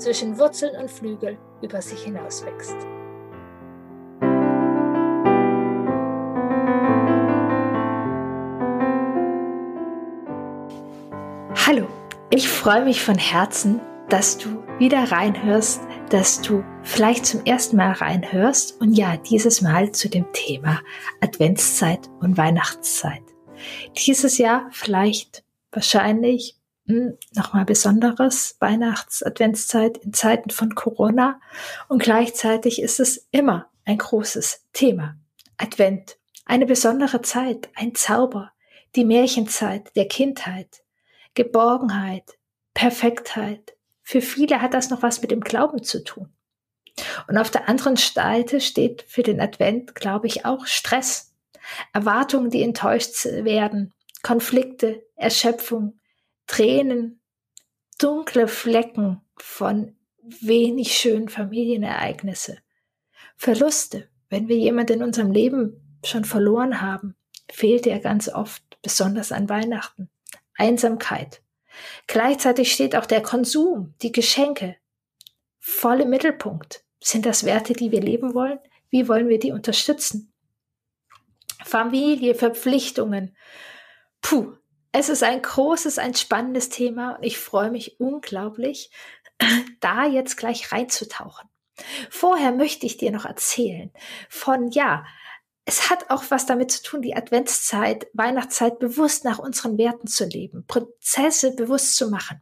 zwischen Wurzeln und Flügel über sich hinaus wächst. Hallo, ich freue mich von Herzen, dass du wieder reinhörst, dass du vielleicht zum ersten Mal reinhörst und ja, dieses Mal zu dem Thema Adventszeit und Weihnachtszeit. Dieses Jahr vielleicht wahrscheinlich nochmal besonderes Weihnachts-Adventszeit in Zeiten von Corona und gleichzeitig ist es immer ein großes Thema. Advent, eine besondere Zeit, ein Zauber, die Märchenzeit der Kindheit, Geborgenheit, Perfektheit. Für viele hat das noch was mit dem Glauben zu tun. Und auf der anderen Seite steht für den Advent, glaube ich, auch Stress, Erwartungen, die enttäuscht werden, Konflikte, Erschöpfung, Tränen, dunkle Flecken von wenig schönen Familienereignisse, Verluste. Wenn wir jemanden in unserem Leben schon verloren haben, fehlt er ganz oft, besonders an Weihnachten. Einsamkeit. Gleichzeitig steht auch der Konsum, die Geschenke voll im Mittelpunkt. Sind das Werte, die wir leben wollen? Wie wollen wir die unterstützen? Familie, Verpflichtungen. Puh, es ist ein großes, ein spannendes Thema und ich freue mich unglaublich, da jetzt gleich reinzutauchen. Vorher möchte ich dir noch erzählen von, ja, es hat auch was damit zu tun, die Adventszeit, Weihnachtszeit bewusst nach unseren Werten zu leben, Prozesse bewusst zu machen.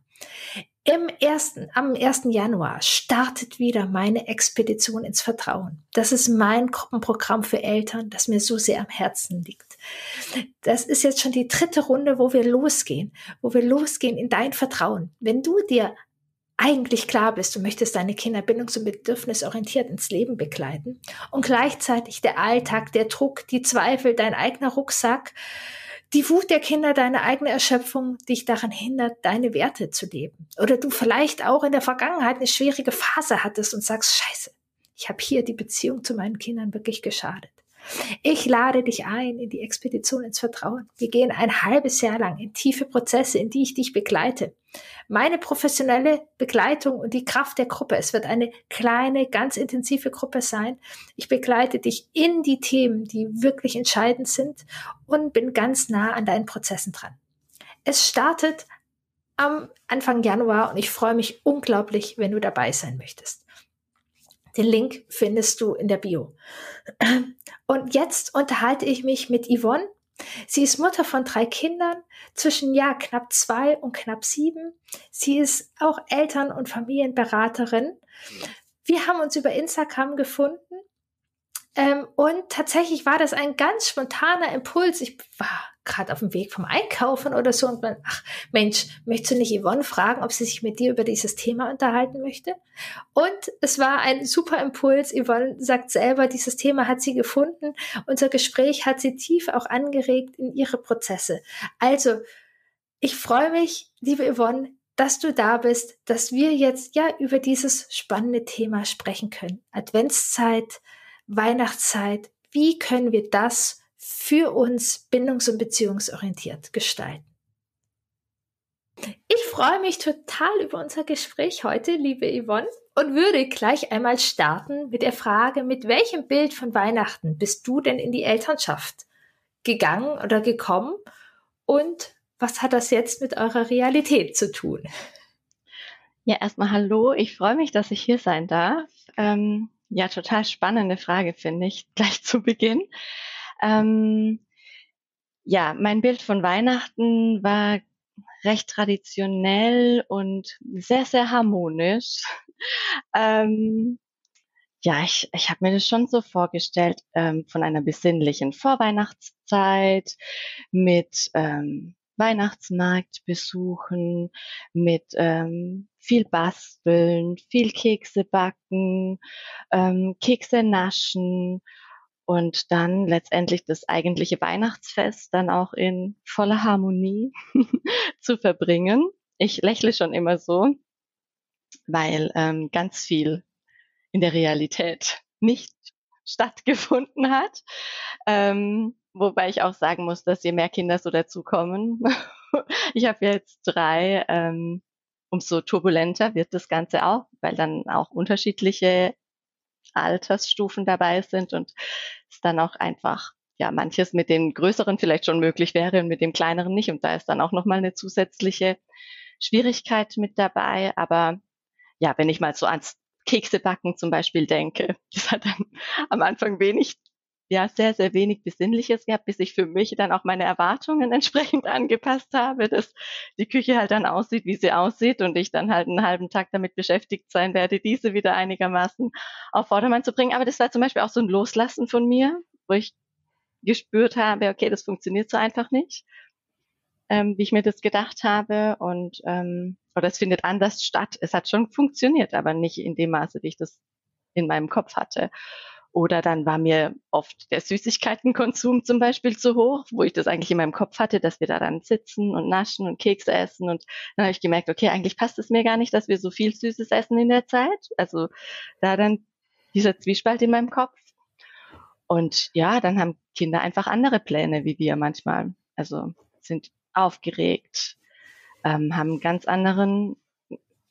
Im ersten, am 1. Januar startet wieder meine Expedition ins Vertrauen. Das ist mein Gruppenprogramm für Eltern, das mir so sehr am Herzen liegt. Das ist jetzt schon die dritte Runde, wo wir losgehen, wo wir losgehen in dein Vertrauen. Wenn du dir eigentlich klar bist, du möchtest deine Kinder bindungs- und bedürfnisorientiert ins Leben begleiten und gleichzeitig der Alltag, der Druck, die Zweifel, dein eigener Rucksack, die Wut der Kinder, deine eigene Erschöpfung dich daran hindert, deine Werte zu leben. Oder du vielleicht auch in der Vergangenheit eine schwierige Phase hattest und sagst, scheiße, ich habe hier die Beziehung zu meinen Kindern wirklich geschadet. Ich lade dich ein in die Expedition ins Vertrauen. Wir gehen ein halbes Jahr lang in tiefe Prozesse, in die ich dich begleite. Meine professionelle Begleitung und die Kraft der Gruppe. Es wird eine kleine, ganz intensive Gruppe sein. Ich begleite dich in die Themen, die wirklich entscheidend sind und bin ganz nah an deinen Prozessen dran. Es startet am Anfang Januar und ich freue mich unglaublich, wenn du dabei sein möchtest. Den Link findest du in der Bio. Und jetzt unterhalte ich mich mit Yvonne. Sie ist Mutter von drei Kindern zwischen ja knapp zwei und knapp sieben. Sie ist auch Eltern- und Familienberaterin. Wir haben uns über Instagram gefunden ähm, und tatsächlich war das ein ganz spontaner Impuls. Ich war gerade auf dem Weg vom Einkaufen oder so und man, ach Mensch, möchtest du nicht Yvonne fragen, ob sie sich mit dir über dieses Thema unterhalten möchte? Und es war ein super Impuls. Yvonne sagt selber, dieses Thema hat sie gefunden. Unser Gespräch hat sie tief auch angeregt in ihre Prozesse. Also, ich freue mich, liebe Yvonne, dass du da bist, dass wir jetzt ja über dieses spannende Thema sprechen können. Adventszeit, Weihnachtszeit. Wie können wir das für uns bindungs- und beziehungsorientiert gestalten. Ich freue mich total über unser Gespräch heute, liebe Yvonne, und würde gleich einmal starten mit der Frage, mit welchem Bild von Weihnachten bist du denn in die Elternschaft gegangen oder gekommen und was hat das jetzt mit eurer Realität zu tun? Ja, erstmal hallo. Ich freue mich, dass ich hier sein darf. Ähm, ja, total spannende Frage, finde ich, gleich zu Beginn. Ähm, ja, mein Bild von Weihnachten war recht traditionell und sehr, sehr harmonisch. ähm, ja, ich, ich habe mir das schon so vorgestellt ähm, von einer besinnlichen Vorweihnachtszeit mit ähm, Weihnachtsmarktbesuchen, mit ähm, viel basteln, viel Kekse backen, ähm, Kekse naschen und dann letztendlich das eigentliche Weihnachtsfest dann auch in voller Harmonie zu verbringen. Ich lächle schon immer so, weil ähm, ganz viel in der Realität nicht stattgefunden hat. Ähm, wobei ich auch sagen muss, dass je mehr Kinder so dazukommen, ich habe jetzt drei, ähm, umso turbulenter wird das Ganze auch, weil dann auch unterschiedliche Altersstufen dabei sind und es dann auch einfach ja manches mit den größeren vielleicht schon möglich wäre und mit dem kleineren nicht. Und da ist dann auch noch mal eine zusätzliche Schwierigkeit mit dabei, aber ja, wenn ich mal so ans Keksebacken zum Beispiel denke, das hat dann am Anfang wenig ja sehr, sehr wenig Besinnliches gehabt, bis ich für mich dann auch meine Erwartungen entsprechend angepasst habe, dass die Küche halt dann aussieht, wie sie aussieht und ich dann halt einen halben Tag damit beschäftigt sein werde, diese wieder einigermaßen auf Vordermann zu bringen. Aber das war zum Beispiel auch so ein Loslassen von mir, wo ich gespürt habe, okay, das funktioniert so einfach nicht, ähm, wie ich mir das gedacht habe und ähm, oder es findet anders statt. Es hat schon funktioniert, aber nicht in dem Maße, wie ich das in meinem Kopf hatte. Oder dann war mir oft der Süßigkeitenkonsum zum Beispiel zu hoch, wo ich das eigentlich in meinem Kopf hatte, dass wir da dann sitzen und naschen und Kekse essen. Und dann habe ich gemerkt, okay, eigentlich passt es mir gar nicht, dass wir so viel Süßes essen in der Zeit. Also da dann dieser Zwiespalt in meinem Kopf. Und ja, dann haben Kinder einfach andere Pläne wie wir manchmal. Also sind aufgeregt, ähm, haben ganz anderen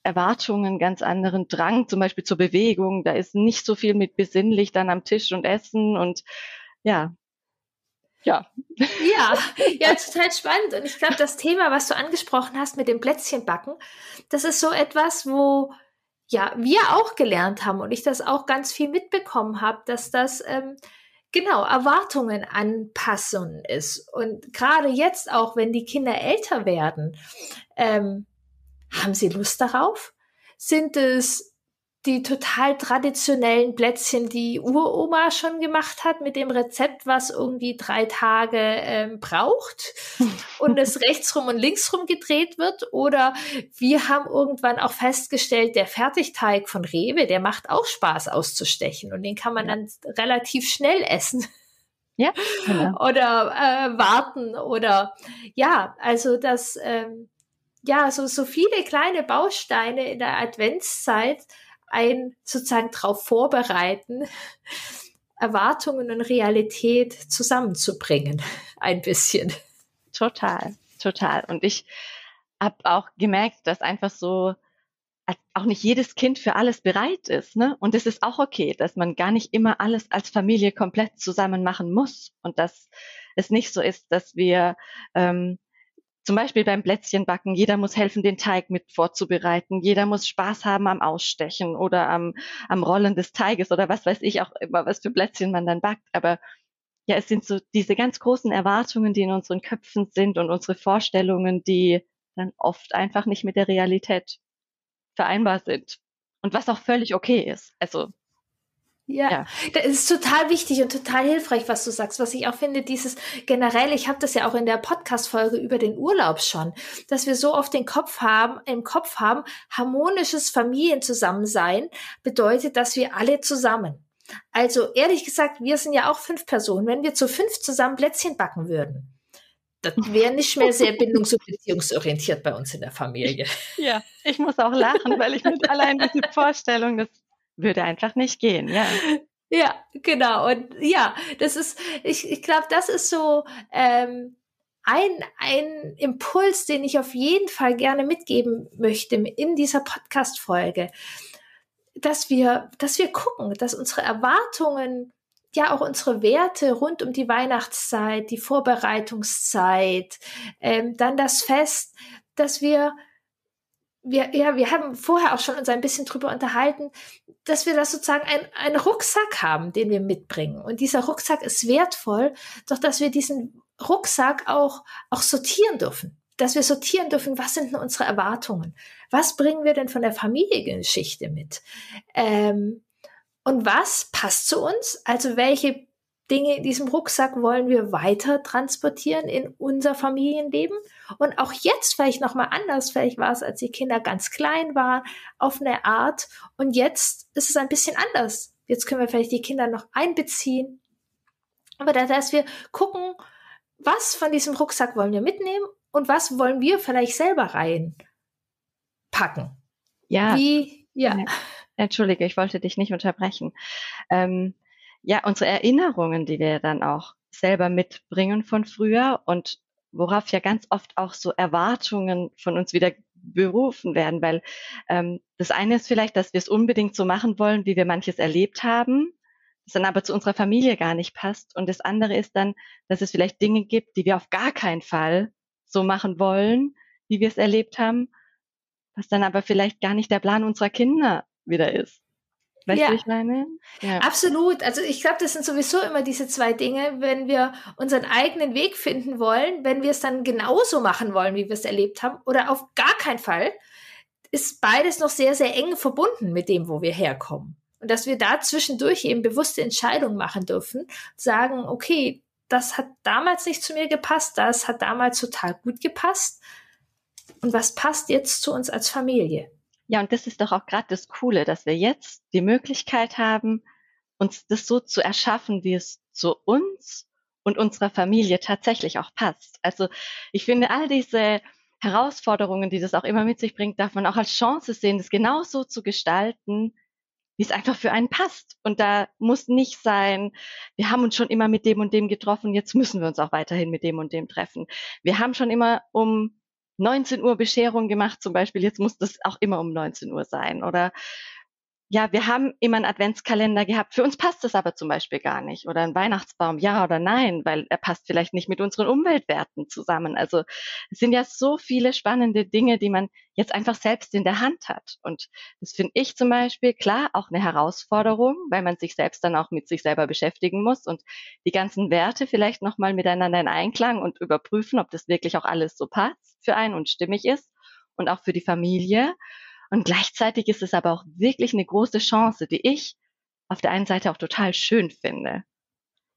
Erwartungen, ganz anderen Drang, zum Beispiel zur Bewegung. Da ist nicht so viel mit besinnlich dann am Tisch und Essen und ja. Ja. Ja, ja, total spannend. Und ich glaube, das Thema, was du angesprochen hast mit dem Plätzchenbacken, das ist so etwas, wo ja wir auch gelernt haben und ich das auch ganz viel mitbekommen habe, dass das ähm, genau Erwartungen anpassen ist. Und gerade jetzt auch, wenn die Kinder älter werden, ähm, haben Sie Lust darauf? Sind es die total traditionellen Plätzchen, die Uroma schon gemacht hat mit dem Rezept, was irgendwie drei Tage ähm, braucht und es rechtsrum und linksrum gedreht wird? Oder wir haben irgendwann auch festgestellt, der Fertigteig von Rewe, der macht auch Spaß auszustechen und den kann man dann relativ schnell essen. Ja. Genau. Oder äh, warten oder ja, also das ähm, ja, so, so viele kleine Bausteine in der Adventszeit ein sozusagen darauf vorbereiten, Erwartungen und Realität zusammenzubringen, ein bisschen. Total, total. Und ich habe auch gemerkt, dass einfach so auch nicht jedes Kind für alles bereit ist. Ne? Und es ist auch okay, dass man gar nicht immer alles als Familie komplett zusammen machen muss und dass es nicht so ist, dass wir ähm, zum Beispiel beim Plätzchenbacken, jeder muss helfen, den Teig mit vorzubereiten, jeder muss Spaß haben am Ausstechen oder am, am Rollen des Teiges oder was weiß ich auch immer, was für Plätzchen man dann backt. Aber ja, es sind so diese ganz großen Erwartungen, die in unseren Köpfen sind und unsere Vorstellungen, die dann oft einfach nicht mit der Realität vereinbar sind. Und was auch völlig okay ist. Also ja, ja, das ist total wichtig und total hilfreich, was du sagst. Was ich auch finde, dieses generell, ich habe das ja auch in der Podcast-Folge über den Urlaub schon, dass wir so oft den Kopf haben, im Kopf haben, harmonisches Familienzusammensein bedeutet, dass wir alle zusammen. Also ehrlich gesagt, wir sind ja auch fünf Personen. Wenn wir zu fünf zusammen Plätzchen backen würden, das wäre nicht mehr sehr bindungs- und beziehungsorientiert bei uns in der Familie. Ja, ich muss auch lachen, weil ich mit allein diese Vorstellung, das würde einfach nicht gehen, ja. Ja, genau. Und ja, das ist, ich, ich glaube, das ist so ähm, ein, ein Impuls, den ich auf jeden Fall gerne mitgeben möchte in dieser Podcast-Folge, dass wir, dass wir gucken, dass unsere Erwartungen, ja auch unsere Werte rund um die Weihnachtszeit, die Vorbereitungszeit, ähm, dann das Fest, dass wir wir, ja, wir haben vorher auch schon uns ein bisschen drüber unterhalten, dass wir da sozusagen ein, einen Rucksack haben, den wir mitbringen. Und dieser Rucksack ist wertvoll, doch dass wir diesen Rucksack auch, auch sortieren dürfen. Dass wir sortieren dürfen, was sind denn unsere Erwartungen? Was bringen wir denn von der Familiengeschichte mit? Ähm, und was passt zu uns? Also welche Dinge in diesem Rucksack wollen wir weiter transportieren in unser Familienleben und auch jetzt vielleicht noch mal anders. Vielleicht war es, als die Kinder ganz klein waren, auf eine Art und jetzt ist es ein bisschen anders. Jetzt können wir vielleicht die Kinder noch einbeziehen, aber da, dass wir gucken, was von diesem Rucksack wollen wir mitnehmen und was wollen wir vielleicht selber reinpacken. Ja. Wie, ja. Entschuldige, ich wollte dich nicht unterbrechen. Ähm, ja, unsere Erinnerungen, die wir dann auch selber mitbringen von früher und worauf ja ganz oft auch so Erwartungen von uns wieder berufen werden, weil ähm, das eine ist vielleicht, dass wir es unbedingt so machen wollen, wie wir manches erlebt haben, das dann aber zu unserer Familie gar nicht passt. Und das andere ist dann, dass es vielleicht Dinge gibt, die wir auf gar keinen Fall so machen wollen, wie wir es erlebt haben, was dann aber vielleicht gar nicht der Plan unserer Kinder wieder ist. Weißt ja. du, ich meine? Ja. Absolut. Also ich glaube, das sind sowieso immer diese zwei Dinge, wenn wir unseren eigenen Weg finden wollen, wenn wir es dann genauso machen wollen, wie wir es erlebt haben, oder auf gar keinen Fall, ist beides noch sehr, sehr eng verbunden mit dem, wo wir herkommen. Und dass wir da zwischendurch eben bewusste Entscheidungen machen dürfen, sagen, okay, das hat damals nicht zu mir gepasst, das hat damals total gut gepasst. Und was passt jetzt zu uns als Familie? Ja, und das ist doch auch gerade das Coole, dass wir jetzt die Möglichkeit haben, uns das so zu erschaffen, wie es zu uns und unserer Familie tatsächlich auch passt. Also ich finde, all diese Herausforderungen, die das auch immer mit sich bringt, darf man auch als Chance sehen, das genauso zu gestalten, wie es einfach für einen passt. Und da muss nicht sein, wir haben uns schon immer mit dem und dem getroffen, jetzt müssen wir uns auch weiterhin mit dem und dem treffen. Wir haben schon immer um 19 Uhr Bescherung gemacht zum Beispiel, jetzt muss das auch immer um 19 Uhr sein. Oder ja, wir haben immer einen Adventskalender gehabt. Für uns passt das aber zum Beispiel gar nicht. Oder ein Weihnachtsbaum, ja oder nein, weil er passt vielleicht nicht mit unseren Umweltwerten zusammen. Also es sind ja so viele spannende Dinge, die man jetzt einfach selbst in der Hand hat. Und das finde ich zum Beispiel klar auch eine Herausforderung, weil man sich selbst dann auch mit sich selber beschäftigen muss und die ganzen Werte vielleicht nochmal miteinander in Einklang und überprüfen, ob das wirklich auch alles so passt für einen und stimmig ist und auch für die Familie. Und gleichzeitig ist es aber auch wirklich eine große Chance, die ich auf der einen Seite auch total schön finde.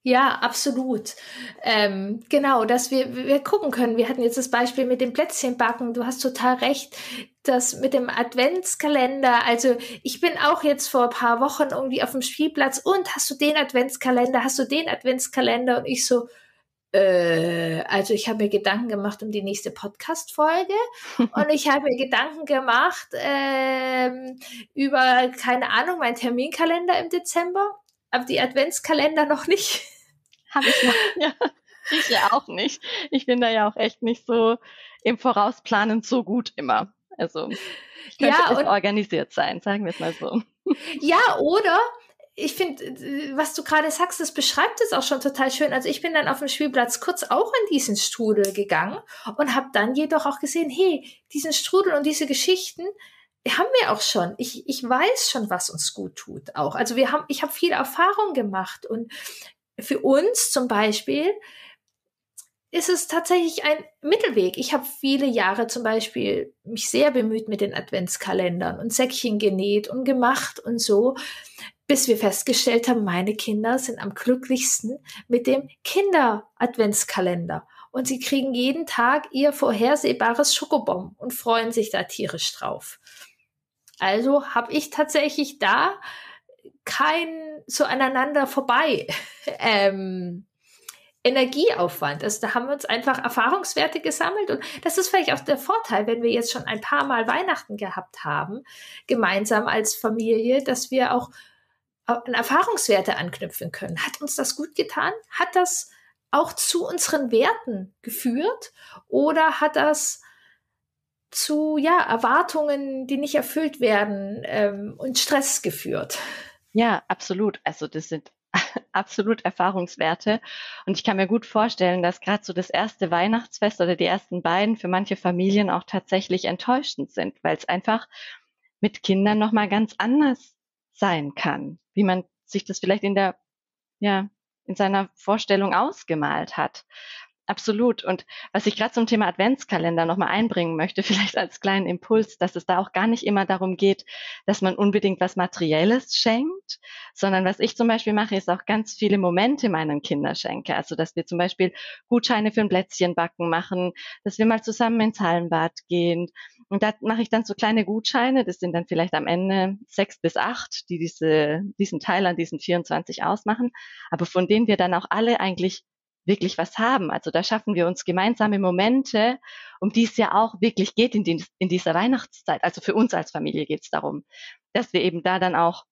Ja, absolut. Ähm, genau, dass wir, wir gucken können. Wir hatten jetzt das Beispiel mit dem Plätzchenbacken. Du hast total recht, dass mit dem Adventskalender. Also ich bin auch jetzt vor ein paar Wochen irgendwie auf dem Spielplatz und hast du den Adventskalender? Hast du den Adventskalender? Und ich so, äh, also ich habe mir Gedanken gemacht um die nächste Podcast-Folge und ich habe mir Gedanken gemacht ähm, über, keine Ahnung, meinen Terminkalender im Dezember, aber die Adventskalender noch nicht. Habe ich noch, ja. Ich ja auch nicht. Ich bin da ja auch echt nicht so im Vorausplanen so gut immer. Also ich könnte ja, organisiert sein, sagen wir es mal so. Ja, oder ich finde, äh, was du gerade sagst, das beschreibt es auch schon total schön. Also ich bin dann auf dem Spielplatz kurz auch in diesen Strudel gegangen und habe dann jedoch auch gesehen, hey, diesen Strudel und diese Geschichten haben wir auch schon. Ich, ich weiß schon, was uns gut tut auch. Also wir haben, ich habe viel Erfahrung gemacht und für uns zum Beispiel ist es tatsächlich ein Mittelweg. Ich habe viele Jahre zum Beispiel mich sehr bemüht mit den Adventskalendern und Säckchen genäht und gemacht und so bis wir festgestellt haben, meine Kinder sind am glücklichsten mit dem Kinder-Adventskalender. Und sie kriegen jeden Tag ihr vorhersehbares Schokobon und freuen sich da tierisch drauf. Also habe ich tatsächlich da kein so aneinander vorbei ähm, Energieaufwand. Also da haben wir uns einfach Erfahrungswerte gesammelt und das ist vielleicht auch der Vorteil, wenn wir jetzt schon ein paar Mal Weihnachten gehabt haben, gemeinsam als Familie, dass wir auch an Erfahrungswerte anknüpfen können. Hat uns das gut getan? Hat das auch zu unseren Werten geführt? Oder hat das zu ja, Erwartungen, die nicht erfüllt werden ähm, und Stress geführt? Ja, absolut. Also das sind absolut Erfahrungswerte. Und ich kann mir gut vorstellen, dass gerade so das erste Weihnachtsfest oder die ersten beiden für manche Familien auch tatsächlich enttäuschend sind, weil es einfach mit Kindern nochmal ganz anders sein kann wie man sich das vielleicht in der, ja, in seiner Vorstellung ausgemalt hat. Absolut. Und was ich gerade zum Thema Adventskalender nochmal einbringen möchte, vielleicht als kleinen Impuls, dass es da auch gar nicht immer darum geht, dass man unbedingt was Materielles schenkt, sondern was ich zum Beispiel mache, ist auch ganz viele Momente meinen Kindern schenke. Also, dass wir zum Beispiel Gutscheine für ein Plätzchenbacken machen, dass wir mal zusammen ins Hallenbad gehen. Und da mache ich dann so kleine Gutscheine, das sind dann vielleicht am Ende sechs bis acht, die diese, diesen Teil an diesen 24 ausmachen, aber von denen wir dann auch alle eigentlich wirklich was haben. Also da schaffen wir uns gemeinsame Momente, um die es ja auch wirklich geht in, die, in dieser Weihnachtszeit. Also für uns als Familie geht es darum, dass wir eben da dann auch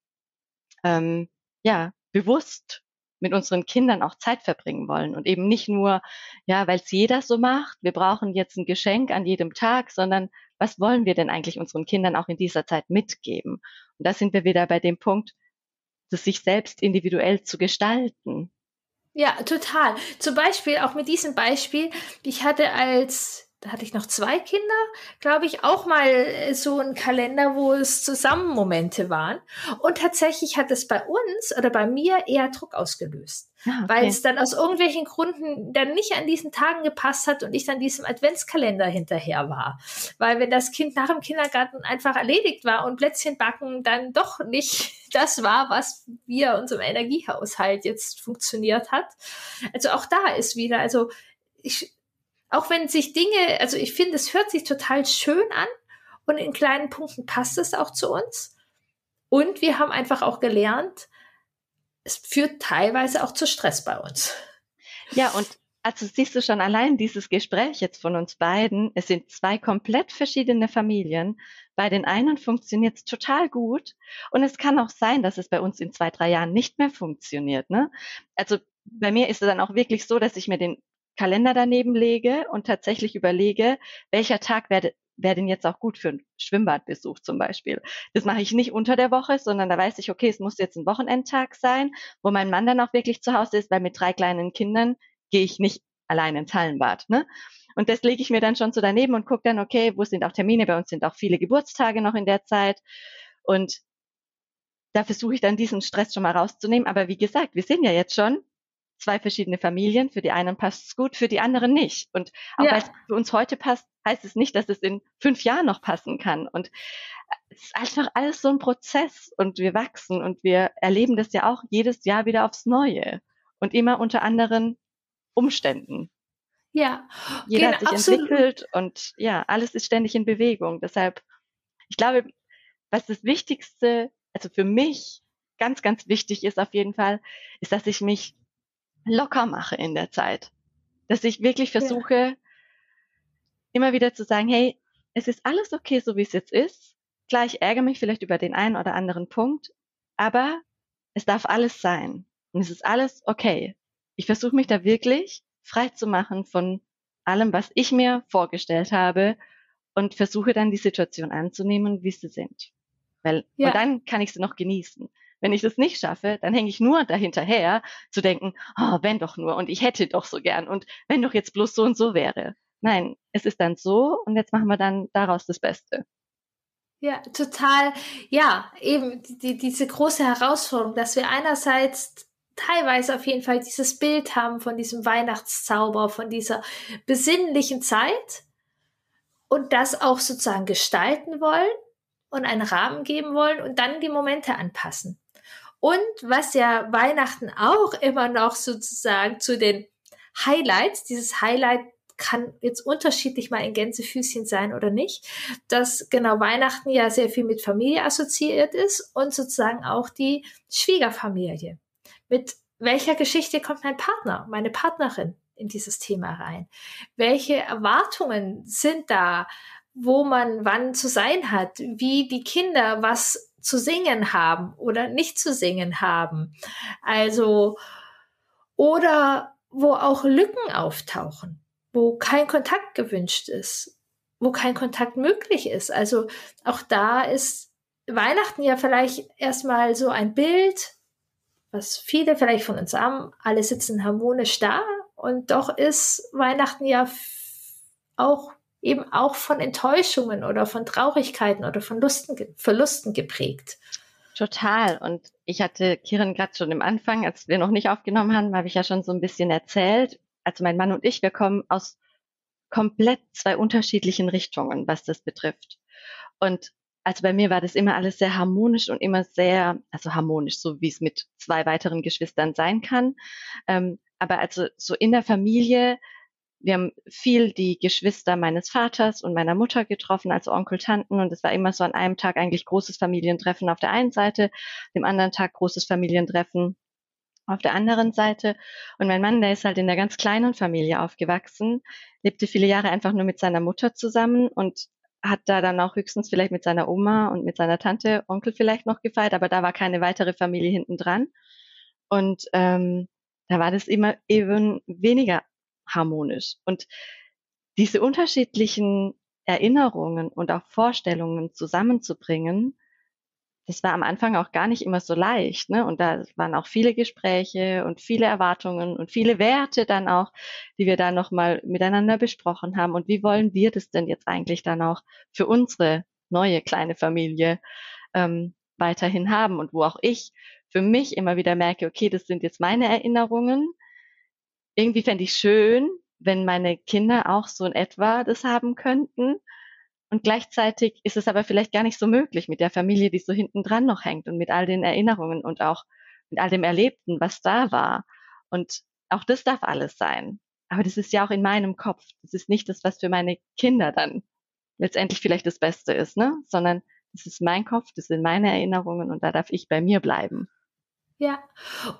ähm, ja bewusst mit unseren Kindern auch Zeit verbringen wollen und eben nicht nur, ja, weil es jeder so macht, wir brauchen jetzt ein Geschenk an jedem Tag, sondern was wollen wir denn eigentlich unseren Kindern auch in dieser Zeit mitgeben? Und da sind wir wieder bei dem Punkt, das sich selbst individuell zu gestalten. Ja, total. Zum Beispiel auch mit diesem Beispiel. Ich hatte als da hatte ich noch zwei Kinder, glaube ich, auch mal äh, so einen Kalender, wo es zusammen Momente waren. Und tatsächlich hat es bei uns oder bei mir eher Druck ausgelöst, ah, okay. weil es dann aus irgendwelchen Gründen dann nicht an diesen Tagen gepasst hat und ich dann diesem Adventskalender hinterher war. Weil wenn das Kind nach dem Kindergarten einfach erledigt war und Plätzchen backen dann doch nicht das war, was wir unserem Energiehaushalt jetzt funktioniert hat. Also auch da ist wieder, also ich, auch wenn sich Dinge, also ich finde, es hört sich total schön an und in kleinen Punkten passt es auch zu uns. Und wir haben einfach auch gelernt, es führt teilweise auch zu Stress bei uns. Ja, und also siehst du schon allein dieses Gespräch jetzt von uns beiden, es sind zwei komplett verschiedene Familien. Bei den einen funktioniert es total gut und es kann auch sein, dass es bei uns in zwei, drei Jahren nicht mehr funktioniert. Ne? Also bei mir ist es dann auch wirklich so, dass ich mir den Kalender daneben lege und tatsächlich überlege, welcher Tag wäre wäre denn jetzt auch gut für einen Schwimmbadbesuch zum Beispiel. Das mache ich nicht unter der Woche, sondern da weiß ich, okay, es muss jetzt ein Wochenendtag sein, wo mein Mann dann auch wirklich zu Hause ist, weil mit drei kleinen Kindern gehe ich nicht allein ins Hallenbad. Ne? Und das lege ich mir dann schon so daneben und gucke dann, okay, wo sind auch Termine? Bei uns sind auch viele Geburtstage noch in der Zeit. Und da versuche ich dann diesen Stress schon mal rauszunehmen. Aber wie gesagt, wir sehen ja jetzt schon, zwei verschiedene Familien. Für die einen passt es gut, für die anderen nicht. Und auch ja. weil es für uns heute passt, heißt es nicht, dass es in fünf Jahren noch passen kann. Und es ist einfach alles so ein Prozess und wir wachsen und wir erleben das ja auch jedes Jahr wieder aufs Neue und immer unter anderen Umständen. Ja, jeder hat sich absolut. entwickelt und ja, alles ist ständig in Bewegung. Deshalb, ich glaube, was das Wichtigste, also für mich ganz, ganz wichtig ist auf jeden Fall, ist, dass ich mich locker mache in der Zeit. Dass ich wirklich versuche, ja. immer wieder zu sagen, hey, es ist alles okay, so wie es jetzt ist. Klar, ich ärgere mich vielleicht über den einen oder anderen Punkt, aber es darf alles sein. Und es ist alles okay. Ich versuche mich da wirklich frei zu machen von allem, was ich mir vorgestellt habe und versuche dann die Situation anzunehmen, wie sie sind. Weil, ja. und dann kann ich sie noch genießen. Wenn ich das nicht schaffe, dann hänge ich nur dahinterher zu denken, oh, wenn doch nur und ich hätte doch so gern und wenn doch jetzt bloß so und so wäre. Nein, es ist dann so und jetzt machen wir dann daraus das Beste. Ja, total. Ja, eben die, diese große Herausforderung, dass wir einerseits teilweise auf jeden Fall dieses Bild haben von diesem Weihnachtszauber, von dieser besinnlichen Zeit und das auch sozusagen gestalten wollen und einen Rahmen geben wollen und dann die Momente anpassen. Und was ja Weihnachten auch immer noch sozusagen zu den Highlights, dieses Highlight kann jetzt unterschiedlich mal in Gänsefüßchen sein oder nicht, dass genau Weihnachten ja sehr viel mit Familie assoziiert ist und sozusagen auch die Schwiegerfamilie. Mit welcher Geschichte kommt mein Partner, meine Partnerin in dieses Thema rein? Welche Erwartungen sind da, wo man wann zu sein hat? Wie die Kinder was zu singen haben oder nicht zu singen haben. Also, oder wo auch Lücken auftauchen, wo kein Kontakt gewünscht ist, wo kein Kontakt möglich ist. Also auch da ist Weihnachten ja vielleicht erstmal so ein Bild, was viele vielleicht von uns haben. Alle sitzen harmonisch da und doch ist Weihnachten ja auch eben auch von Enttäuschungen oder von Traurigkeiten oder von Lusten, Verlusten geprägt. Total. Und ich hatte Kiran gerade schon im Anfang, als wir noch nicht aufgenommen haben, habe ich ja schon so ein bisschen erzählt. also mein Mann und ich, wir kommen aus komplett zwei unterschiedlichen Richtungen, was das betrifft. Und also bei mir war das immer alles sehr harmonisch und immer sehr, also harmonisch, so wie es mit zwei weiteren Geschwistern sein kann. Ähm, aber also so in der Familie, wir haben viel die Geschwister meines Vaters und meiner Mutter getroffen, also Onkel, Tanten. Und es war immer so an einem Tag eigentlich großes Familientreffen auf der einen Seite, dem anderen Tag großes Familientreffen auf der anderen Seite. Und mein Mann, der ist halt in der ganz kleinen Familie aufgewachsen, lebte viele Jahre einfach nur mit seiner Mutter zusammen und hat da dann auch höchstens vielleicht mit seiner Oma und mit seiner Tante, Onkel vielleicht noch gefeiert, aber da war keine weitere Familie hinten dran. Und ähm, da war das immer eben weniger harmonisch. Und diese unterschiedlichen Erinnerungen und auch Vorstellungen zusammenzubringen, das war am Anfang auch gar nicht immer so leicht. Ne? Und da waren auch viele Gespräche und viele Erwartungen und viele Werte dann auch, die wir da nochmal miteinander besprochen haben. Und wie wollen wir das denn jetzt eigentlich dann auch für unsere neue kleine Familie ähm, weiterhin haben? Und wo auch ich für mich immer wieder merke, okay, das sind jetzt meine Erinnerungen. Irgendwie fände ich schön, wenn meine Kinder auch so in etwa das haben könnten. Und gleichzeitig ist es aber vielleicht gar nicht so möglich mit der Familie, die so hinten dran noch hängt und mit all den Erinnerungen und auch mit all dem Erlebten, was da war. Und auch das darf alles sein. Aber das ist ja auch in meinem Kopf. Das ist nicht das, was für meine Kinder dann letztendlich vielleicht das Beste ist, ne? Sondern das ist mein Kopf, das sind meine Erinnerungen und da darf ich bei mir bleiben. Ja,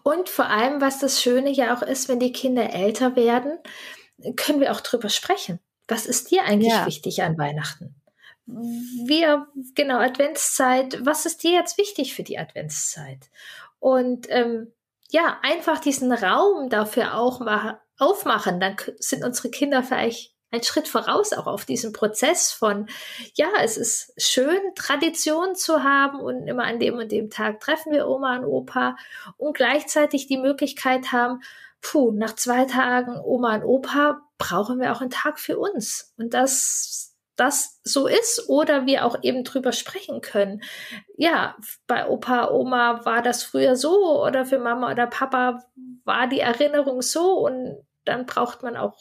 und vor allem, was das Schöne ja auch ist, wenn die Kinder älter werden, können wir auch drüber sprechen. Was ist dir eigentlich ja. wichtig an Weihnachten? Wir, genau, Adventszeit, was ist dir jetzt wichtig für die Adventszeit? Und ähm, ja, einfach diesen Raum dafür auch mal aufmachen, dann sind unsere Kinder vielleicht ein Schritt voraus auch auf diesen Prozess von, ja, es ist schön, Tradition zu haben und immer an dem und dem Tag treffen wir Oma und Opa und gleichzeitig die Möglichkeit haben, puh, nach zwei Tagen Oma und Opa brauchen wir auch einen Tag für uns. Und dass das so ist oder wir auch eben drüber sprechen können. Ja, bei Opa, Oma war das früher so oder für Mama oder Papa war die Erinnerung so und dann braucht man auch,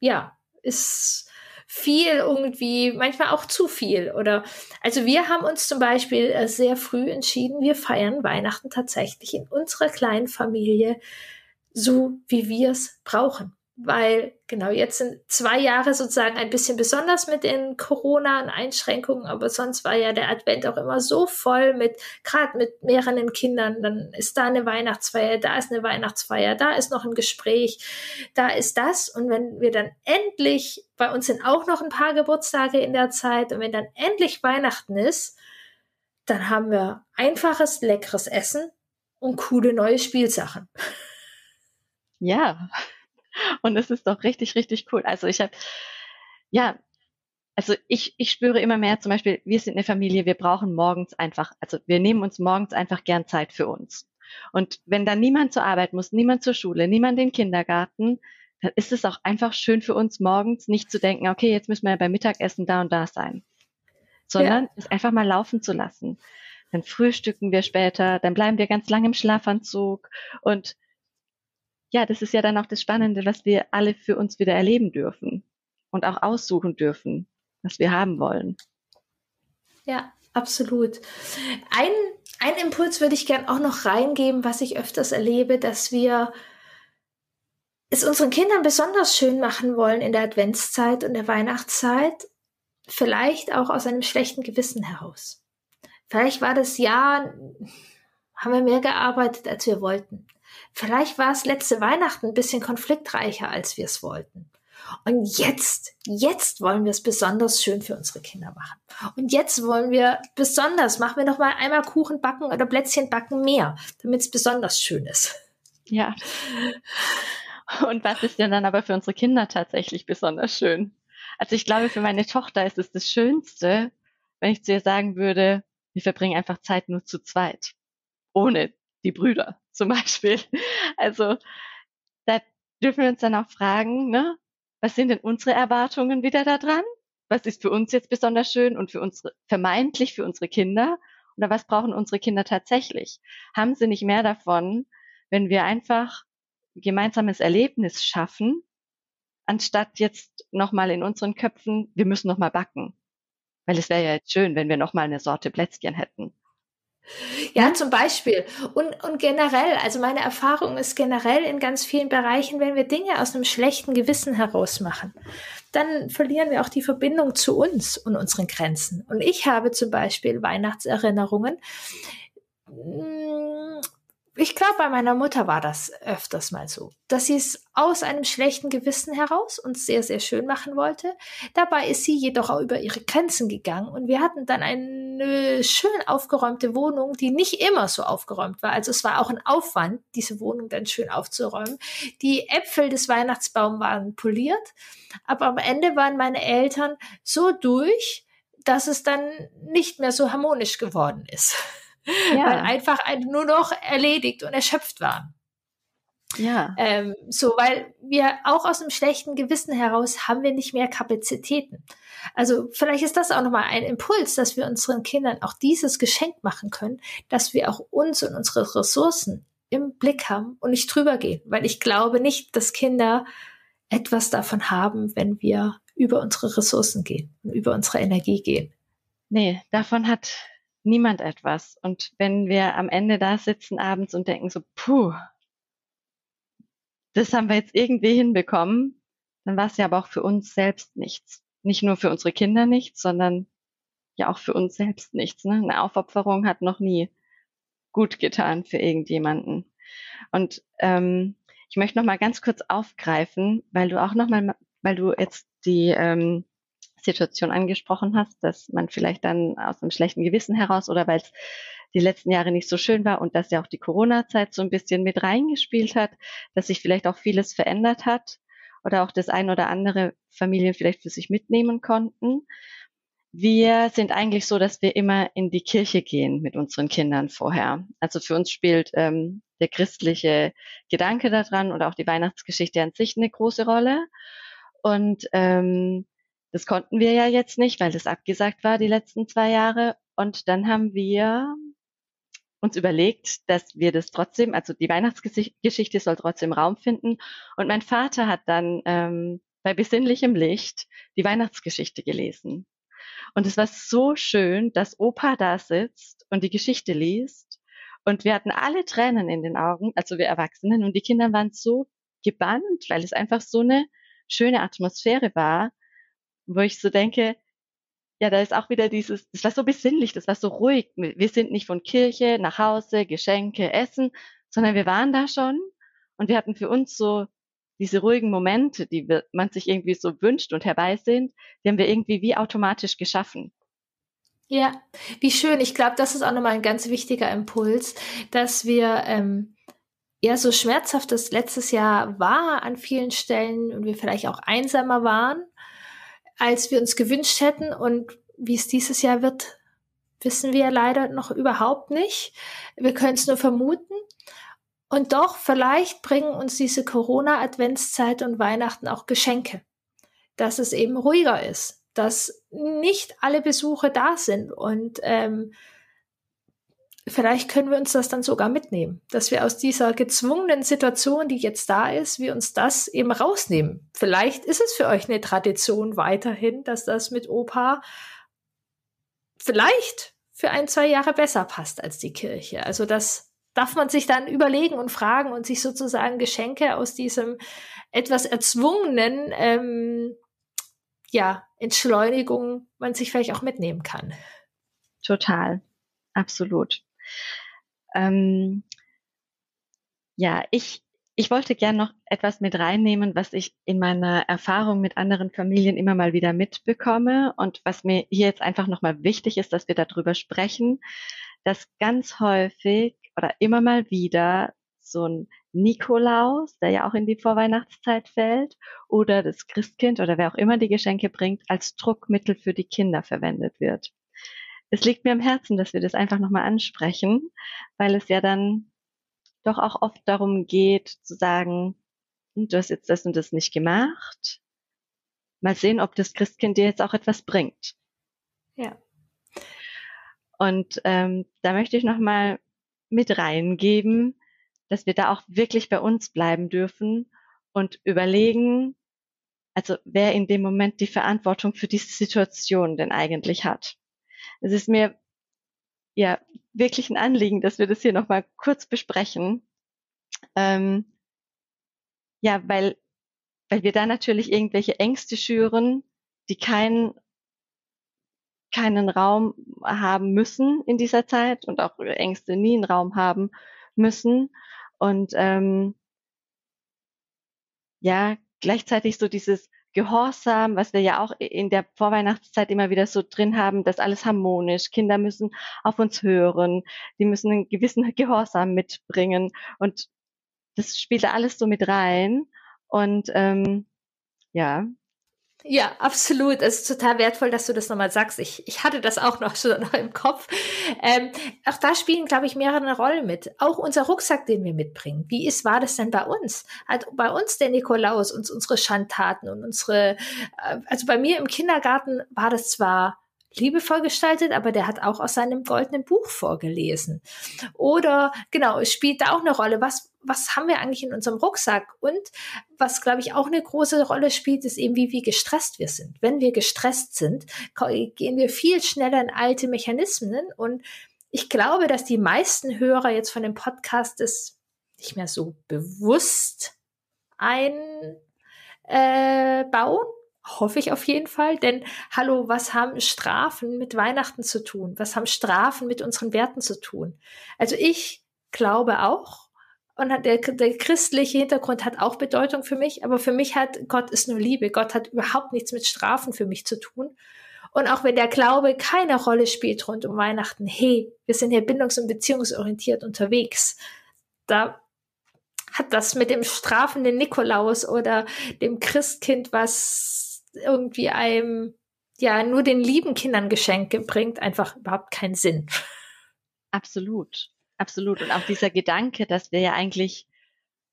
ja, ist viel irgendwie, manchmal auch zu viel. Oder also wir haben uns zum Beispiel äh, sehr früh entschieden, wir feiern Weihnachten tatsächlich in unserer kleinen Familie so, wie wir es brauchen. Weil genau jetzt sind zwei Jahre sozusagen ein bisschen besonders mit den Corona und Einschränkungen, aber sonst war ja der Advent auch immer so voll mit, gerade mit mehreren Kindern, dann ist da eine Weihnachtsfeier, da ist eine Weihnachtsfeier, da ist noch ein Gespräch, da ist das. Und wenn wir dann endlich, bei uns sind auch noch ein paar Geburtstage in der Zeit, und wenn dann endlich Weihnachten ist, dann haben wir einfaches, leckeres Essen und coole neue Spielsachen. Ja, und es ist doch richtig, richtig cool. Also ich habe, ja, also ich, ich spüre immer mehr zum Beispiel, wir sind eine Familie, wir brauchen morgens einfach, also wir nehmen uns morgens einfach gern Zeit für uns. Und wenn dann niemand zur Arbeit muss, niemand zur Schule, niemand in den Kindergarten, dann ist es auch einfach schön für uns morgens nicht zu denken, okay, jetzt müssen wir beim Mittagessen da und da sein, sondern ja. es einfach mal laufen zu lassen. Dann frühstücken wir später, dann bleiben wir ganz lange im Schlafanzug und ja, das ist ja dann auch das Spannende, was wir alle für uns wieder erleben dürfen und auch aussuchen dürfen, was wir haben wollen. Ja, absolut. Ein, ein Impuls würde ich gern auch noch reingeben, was ich öfters erlebe, dass wir es unseren Kindern besonders schön machen wollen in der Adventszeit und der Weihnachtszeit, vielleicht auch aus einem schlechten Gewissen heraus. Vielleicht war das Jahr, haben wir mehr gearbeitet, als wir wollten. Vielleicht war es letzte Weihnachten ein bisschen konfliktreicher, als wir es wollten. Und jetzt, jetzt wollen wir es besonders schön für unsere Kinder machen. Und jetzt wollen wir besonders, machen wir noch mal einmal Kuchen backen oder Plätzchen backen mehr, damit es besonders schön ist. Ja. Und was ist denn dann aber für unsere Kinder tatsächlich besonders schön? Also ich glaube, für meine Tochter ist es das Schönste, wenn ich zu ihr sagen würde, wir verbringen einfach Zeit nur zu zweit. Ohne die Brüder zum Beispiel. Also da dürfen wir uns dann auch fragen, ne, was sind denn unsere Erwartungen wieder da dran? Was ist für uns jetzt besonders schön und für unsere, vermeintlich für unsere Kinder? Oder was brauchen unsere Kinder tatsächlich? Haben sie nicht mehr davon, wenn wir einfach gemeinsames Erlebnis schaffen anstatt jetzt nochmal in unseren Köpfen, wir müssen nochmal backen. Weil es wäre ja jetzt schön, wenn wir nochmal eine Sorte Plätzchen hätten. Ja, zum Beispiel. Und, und generell, also meine Erfahrung ist generell in ganz vielen Bereichen, wenn wir Dinge aus einem schlechten Gewissen heraus machen, dann verlieren wir auch die Verbindung zu uns und unseren Grenzen. Und ich habe zum Beispiel Weihnachtserinnerungen, hm, ich glaube, bei meiner Mutter war das öfters mal so, dass sie es aus einem schlechten Gewissen heraus uns sehr, sehr schön machen wollte. Dabei ist sie jedoch auch über ihre Grenzen gegangen und wir hatten dann eine schön aufgeräumte Wohnung, die nicht immer so aufgeräumt war. Also es war auch ein Aufwand, diese Wohnung dann schön aufzuräumen. Die Äpfel des Weihnachtsbaums waren poliert, aber am Ende waren meine Eltern so durch, dass es dann nicht mehr so harmonisch geworden ist ja. weil einfach nur noch erledigt und erschöpft waren. Ja. Ähm, so, weil wir auch aus einem schlechten Gewissen heraus haben wir nicht mehr Kapazitäten. Also vielleicht ist das auch nochmal ein Impuls, dass wir unseren Kindern auch dieses Geschenk machen können, dass wir auch uns und unsere Ressourcen im Blick haben und nicht drüber gehen. Weil ich glaube nicht, dass Kinder etwas davon haben, wenn wir über unsere Ressourcen gehen und über unsere Energie gehen. Nee, davon hat niemand etwas. Und wenn wir am Ende da sitzen abends und denken so, puh, das haben wir jetzt irgendwie hinbekommen, dann war es ja aber auch für uns selbst nichts. Nicht nur für unsere Kinder nichts, sondern ja auch für uns selbst nichts. Ne? Eine Aufopferung hat noch nie gut getan für irgendjemanden. Und ähm, ich möchte noch mal ganz kurz aufgreifen, weil du auch noch mal, weil du jetzt die ähm, Situation angesprochen hast, dass man vielleicht dann aus einem schlechten Gewissen heraus oder weil es die letzten Jahre nicht so schön war und dass ja auch die Corona-Zeit so ein bisschen mit reingespielt hat, dass sich vielleicht auch vieles verändert hat oder auch das ein oder andere Familien vielleicht für sich mitnehmen konnten. Wir sind eigentlich so, dass wir immer in die Kirche gehen mit unseren Kindern vorher. Also für uns spielt ähm, der christliche Gedanke daran und auch die Weihnachtsgeschichte an sich eine große Rolle. Und ähm, das konnten wir ja jetzt nicht, weil das abgesagt war die letzten zwei Jahre. Und dann haben wir uns überlegt, dass wir das trotzdem, also die Weihnachtsgeschichte soll trotzdem Raum finden. Und mein Vater hat dann ähm, bei besinnlichem Licht die Weihnachtsgeschichte gelesen. Und es war so schön, dass Opa da sitzt und die Geschichte liest. Und wir hatten alle Tränen in den Augen, also wir Erwachsenen. Und die Kinder waren so gebannt, weil es einfach so eine schöne Atmosphäre war wo ich so denke, ja, da ist auch wieder dieses, das war so besinnlich, das war so ruhig. Wir sind nicht von Kirche nach Hause, Geschenke, Essen, sondern wir waren da schon und wir hatten für uns so diese ruhigen Momente, die man sich irgendwie so wünscht und herbeisehnt, die haben wir irgendwie wie automatisch geschaffen. Ja, wie schön. Ich glaube, das ist auch nochmal ein ganz wichtiger Impuls, dass wir ähm, ja so schmerzhaft das letztes Jahr war an vielen Stellen und wir vielleicht auch einsamer waren als wir uns gewünscht hätten. Und wie es dieses Jahr wird, wissen wir leider noch überhaupt nicht. Wir können es nur vermuten. Und doch, vielleicht bringen uns diese Corona-Adventszeit und Weihnachten auch Geschenke. Dass es eben ruhiger ist, dass nicht alle Besuche da sind und ähm, vielleicht können wir uns das dann sogar mitnehmen, dass wir aus dieser gezwungenen Situation, die jetzt da ist, wir uns das eben rausnehmen. Vielleicht ist es für euch eine Tradition weiterhin, dass das mit Opa vielleicht für ein, zwei Jahre besser passt als die Kirche. Also das darf man sich dann überlegen und fragen und sich sozusagen Geschenke aus diesem etwas erzwungenen, ähm, ja, Entschleunigung man sich vielleicht auch mitnehmen kann. Total, absolut. Ähm, ja, ich, ich wollte gern noch etwas mit reinnehmen, was ich in meiner Erfahrung mit anderen Familien immer mal wieder mitbekomme und was mir hier jetzt einfach nochmal wichtig ist, dass wir darüber sprechen, dass ganz häufig oder immer mal wieder so ein Nikolaus, der ja auch in die Vorweihnachtszeit fällt, oder das Christkind oder wer auch immer die Geschenke bringt, als Druckmittel für die Kinder verwendet wird es liegt mir am Herzen, dass wir das einfach nochmal ansprechen, weil es ja dann doch auch oft darum geht zu sagen, hm, du hast jetzt das und das nicht gemacht. Mal sehen, ob das Christkind dir jetzt auch etwas bringt. Ja. Und ähm, da möchte ich nochmal mit reingeben, dass wir da auch wirklich bei uns bleiben dürfen und überlegen, also wer in dem Moment die Verantwortung für diese Situation denn eigentlich hat. Es ist mir ja wirklich ein Anliegen, dass wir das hier nochmal kurz besprechen. Ähm, ja, weil, weil wir da natürlich irgendwelche Ängste schüren, die keinen keinen Raum haben müssen in dieser Zeit und auch Ängste nie einen Raum haben müssen. Und ähm, ja, gleichzeitig so dieses Gehorsam, was wir ja auch in der Vorweihnachtszeit immer wieder so drin haben, dass alles harmonisch. Kinder müssen auf uns hören, die müssen einen gewissen Gehorsam mitbringen und das spielt alles so mit rein. Und ähm, ja, ja, absolut. Es ist total wertvoll, dass du das nochmal sagst. Ich, ich hatte das auch noch so noch im Kopf. Ähm, auch da spielen, glaube ich, mehrere Rollen mit. Auch unser Rucksack, den wir mitbringen. Wie ist, war das denn bei uns? Hat bei uns der Nikolaus uns unsere Schandtaten und unsere, äh, also bei mir im Kindergarten war das zwar liebevoll gestaltet, aber der hat auch aus seinem goldenen Buch vorgelesen. Oder genau, es spielt da auch eine Rolle. Was, was haben wir eigentlich in unserem Rucksack? Und was, glaube ich, auch eine große Rolle spielt, ist eben, wie, wie gestresst wir sind. Wenn wir gestresst sind, gehen wir viel schneller in alte Mechanismen. Und ich glaube, dass die meisten Hörer jetzt von dem Podcast das nicht mehr so bewusst einbauen. Äh, Hoffe ich auf jeden Fall. Denn hallo, was haben Strafen mit Weihnachten zu tun? Was haben Strafen mit unseren Werten zu tun? Also ich glaube auch, und der, der christliche Hintergrund hat auch Bedeutung für mich, aber für mich hat Gott ist nur Liebe. Gott hat überhaupt nichts mit Strafen für mich zu tun. Und auch wenn der Glaube keine Rolle spielt rund um Weihnachten, hey, wir sind hier bindungs- und beziehungsorientiert unterwegs. Da hat das mit dem strafenden Nikolaus oder dem Christkind, was irgendwie einem ja nur den lieben Kindern Geschenke bringt, einfach überhaupt keinen Sinn. Absolut, absolut. Und auch dieser Gedanke, dass wir ja eigentlich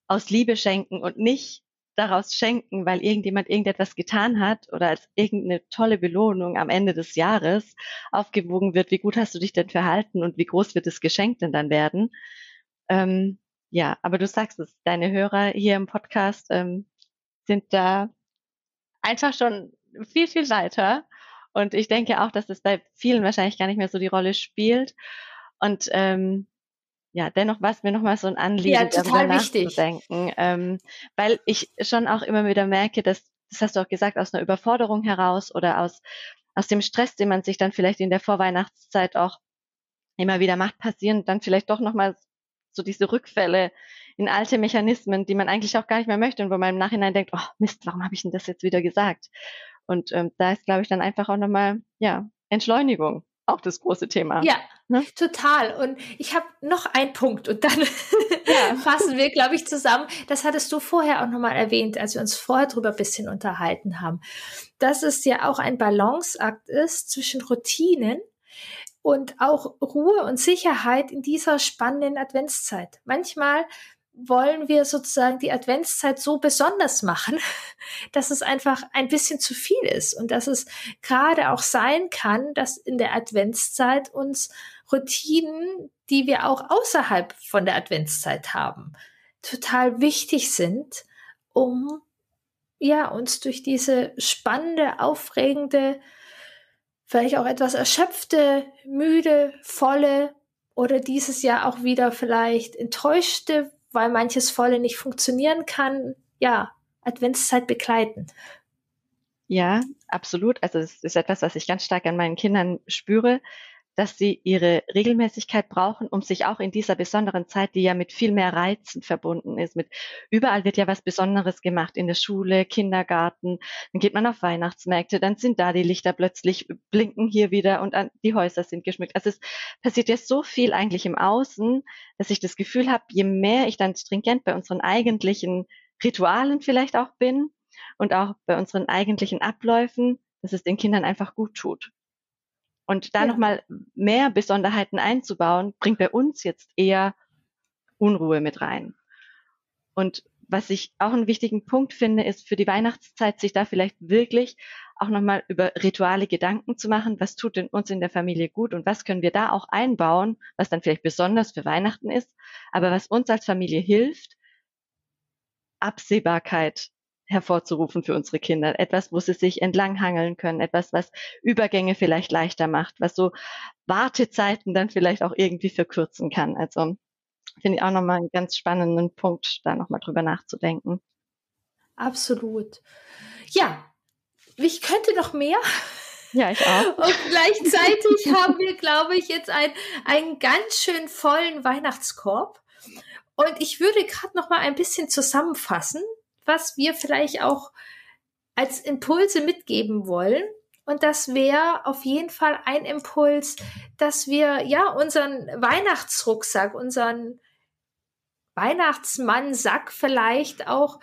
aus Liebe schenken und nicht daraus schenken, weil irgendjemand irgendetwas getan hat oder als irgendeine tolle Belohnung am Ende des Jahres aufgewogen wird, wie gut hast du dich denn verhalten und wie groß wird das Geschenk denn dann werden. Ähm, ja, aber du sagst es, deine Hörer hier im Podcast ähm, sind da einfach schon viel, viel weiter. Und ich denke auch, dass es bei vielen wahrscheinlich gar nicht mehr so die Rolle spielt. Und ähm, ja, dennoch war es mir nochmal so ein Anliegen, ja, darüber nachzudenken. Ähm, weil ich schon auch immer wieder merke, dass, das hast du auch gesagt, aus einer Überforderung heraus oder aus, aus dem Stress, den man sich dann vielleicht in der Vorweihnachtszeit auch immer wieder macht, passieren dann vielleicht doch nochmal so diese Rückfälle in alte Mechanismen, die man eigentlich auch gar nicht mehr möchte und wo man im Nachhinein denkt, oh Mist, warum habe ich denn das jetzt wieder gesagt? Und ähm, da ist, glaube ich, dann einfach auch nochmal, ja, Entschleunigung auch das große Thema. Ja, ne? total. Und ich habe noch einen Punkt und dann ja. fassen wir, glaube ich, zusammen. Das hattest du vorher auch nochmal erwähnt, als wir uns vorher drüber ein bisschen unterhalten haben, dass es ja auch ein Balanceakt ist zwischen Routinen und auch Ruhe und Sicherheit in dieser spannenden Adventszeit. Manchmal wollen wir sozusagen die Adventszeit so besonders machen, dass es einfach ein bisschen zu viel ist und dass es gerade auch sein kann, dass in der Adventszeit uns Routinen, die wir auch außerhalb von der Adventszeit haben, total wichtig sind, um ja uns durch diese spannende, aufregende, vielleicht auch etwas erschöpfte, müde, volle oder dieses Jahr auch wieder vielleicht enttäuschte weil manches Volle nicht funktionieren kann, ja, Adventszeit begleiten. Ja, absolut. Also es ist etwas, was ich ganz stark an meinen Kindern spüre, dass sie ihre Regelmäßigkeit brauchen, um sich auch in dieser besonderen Zeit, die ja mit viel mehr Reizen verbunden ist, mit überall wird ja was Besonderes gemacht, in der Schule, Kindergarten, dann geht man auf Weihnachtsmärkte, dann sind da die Lichter plötzlich, blinken hier wieder und die Häuser sind geschmückt. Also es passiert ja so viel eigentlich im Außen, dass ich das Gefühl habe, je mehr ich dann stringent bei unseren eigentlichen Ritualen vielleicht auch bin und auch bei unseren eigentlichen Abläufen, dass es den Kindern einfach gut tut. Und da ja. nochmal mehr Besonderheiten einzubauen, bringt bei uns jetzt eher Unruhe mit rein. Und was ich auch einen wichtigen Punkt finde, ist für die Weihnachtszeit, sich da vielleicht wirklich auch nochmal über Rituale Gedanken zu machen. Was tut denn uns in der Familie gut und was können wir da auch einbauen, was dann vielleicht besonders für Weihnachten ist, aber was uns als Familie hilft, Absehbarkeit hervorzurufen für unsere Kinder. Etwas, wo sie sich entlanghangeln können, etwas, was Übergänge vielleicht leichter macht, was so Wartezeiten dann vielleicht auch irgendwie verkürzen kann. Also finde ich auch nochmal einen ganz spannenden Punkt, da nochmal drüber nachzudenken. Absolut. Ja, ich könnte noch mehr. Ja, ich auch. Und gleichzeitig haben wir, glaube ich, jetzt ein, einen ganz schön vollen Weihnachtskorb. Und ich würde gerade noch mal ein bisschen zusammenfassen, was wir vielleicht auch als Impulse mitgeben wollen. Und das wäre auf jeden Fall ein Impuls, dass wir ja unseren Weihnachtsrucksack, unseren Weihnachtsmann-Sack vielleicht auch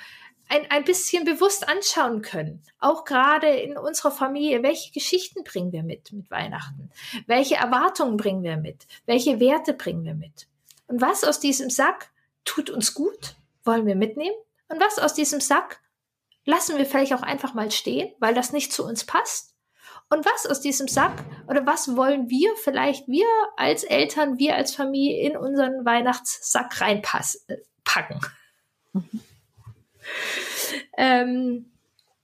ein, ein bisschen bewusst anschauen können. Auch gerade in unserer Familie. Welche Geschichten bringen wir mit mit Weihnachten? Welche Erwartungen bringen wir mit? Welche Werte bringen wir mit? Und was aus diesem Sack tut uns gut? Wollen wir mitnehmen? Und was aus diesem Sack lassen wir vielleicht auch einfach mal stehen, weil das nicht zu uns passt? Und was aus diesem Sack oder was wollen wir vielleicht, wir als Eltern, wir als Familie in unseren Weihnachtssack reinpacken? Mhm. Ähm,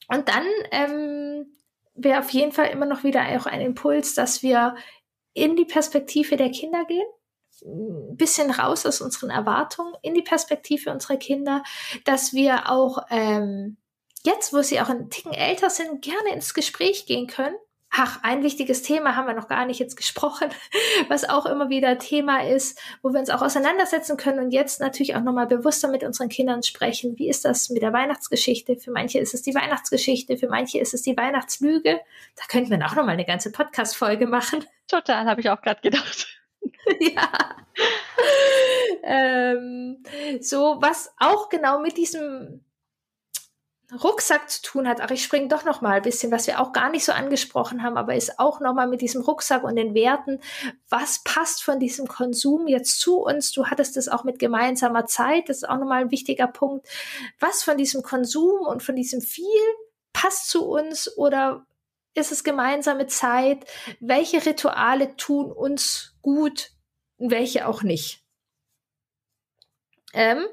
und dann ähm, wäre auf jeden Fall immer noch wieder auch ein Impuls, dass wir in die Perspektive der Kinder gehen, ein bisschen raus aus unseren Erwartungen, in die Perspektive unserer Kinder, dass wir auch ähm, jetzt, wo sie auch ein Ticken älter sind, gerne ins Gespräch gehen können Ach, ein wichtiges Thema haben wir noch gar nicht jetzt gesprochen, was auch immer wieder Thema ist, wo wir uns auch auseinandersetzen können und jetzt natürlich auch nochmal bewusster mit unseren Kindern sprechen. Wie ist das mit der Weihnachtsgeschichte? Für manche ist es die Weihnachtsgeschichte, für manche ist es die Weihnachtslüge. Da könnten wir auch nochmal eine ganze Podcast-Folge machen. Total, habe ich auch gerade gedacht. ja. ähm, so, was auch genau mit diesem Rucksack zu tun hat. Ach, ich springe doch noch mal ein bisschen, was wir auch gar nicht so angesprochen haben, aber ist auch noch mal mit diesem Rucksack und den Werten. Was passt von diesem Konsum jetzt zu uns? Du hattest es auch mit gemeinsamer Zeit. Das ist auch noch mal ein wichtiger Punkt. Was von diesem Konsum und von diesem viel passt zu uns oder ist es gemeinsame Zeit? Welche Rituale tun uns gut? Welche auch nicht? Ähm,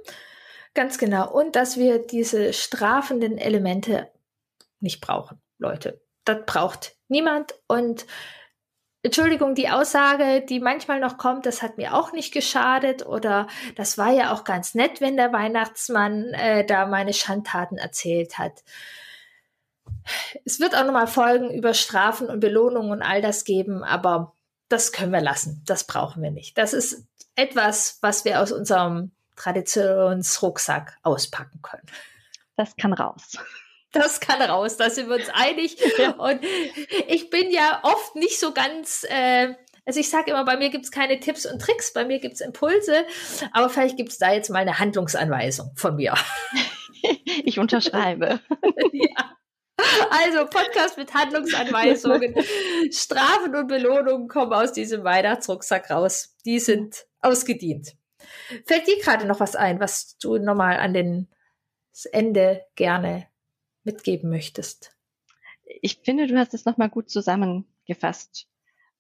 Ganz genau. Und dass wir diese strafenden Elemente nicht brauchen, Leute. Das braucht niemand. Und Entschuldigung, die Aussage, die manchmal noch kommt, das hat mir auch nicht geschadet oder das war ja auch ganz nett, wenn der Weihnachtsmann äh, da meine Schandtaten erzählt hat. Es wird auch nochmal Folgen über Strafen und Belohnungen und all das geben, aber das können wir lassen. Das brauchen wir nicht. Das ist etwas, was wir aus unserem Traditionsrucksack auspacken können. Das kann raus. Das kann raus, da sind wir uns einig. Ja. Und ich bin ja oft nicht so ganz, äh, also ich sage immer, bei mir gibt es keine Tipps und Tricks, bei mir gibt es Impulse, aber vielleicht gibt es da jetzt mal eine Handlungsanweisung von mir. Ich unterschreibe. ja. Also Podcast mit Handlungsanweisungen. Strafen und Belohnungen kommen aus diesem Weihnachtsrucksack raus. Die sind ausgedient. Fällt dir gerade noch was ein, was du nochmal an den das Ende gerne mitgeben möchtest? Ich finde, du hast es nochmal gut zusammengefasst.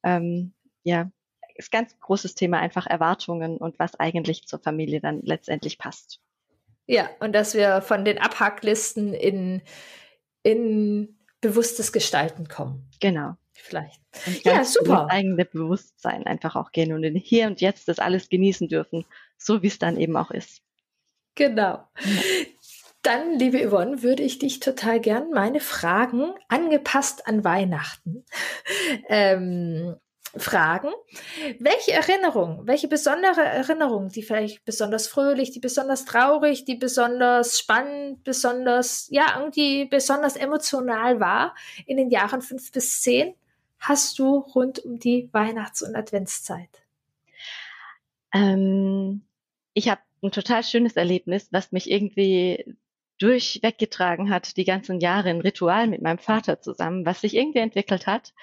Ähm, ja, ist ganz großes Thema einfach Erwartungen und was eigentlich zur Familie dann letztendlich passt. Ja, und dass wir von den Abhacklisten in, in bewusstes Gestalten kommen. Genau vielleicht. ja, super. eigene Bewusstsein einfach auch gehen und in hier und jetzt das alles genießen dürfen, so wie es dann eben auch ist. Genau. Dann, liebe Yvonne, würde ich dich total gern meine Fragen angepasst an Weihnachten ähm, fragen. Welche Erinnerung, welche besondere Erinnerung, die vielleicht besonders fröhlich, die besonders traurig, die besonders spannend, besonders, ja, irgendwie besonders emotional war in den Jahren fünf bis zehn, hast du rund um die Weihnachts- und Adventszeit? Ähm, ich habe ein total schönes Erlebnis, was mich irgendwie durchweggetragen hat, die ganzen Jahre ein Ritual mit meinem Vater zusammen, was sich irgendwie entwickelt hat,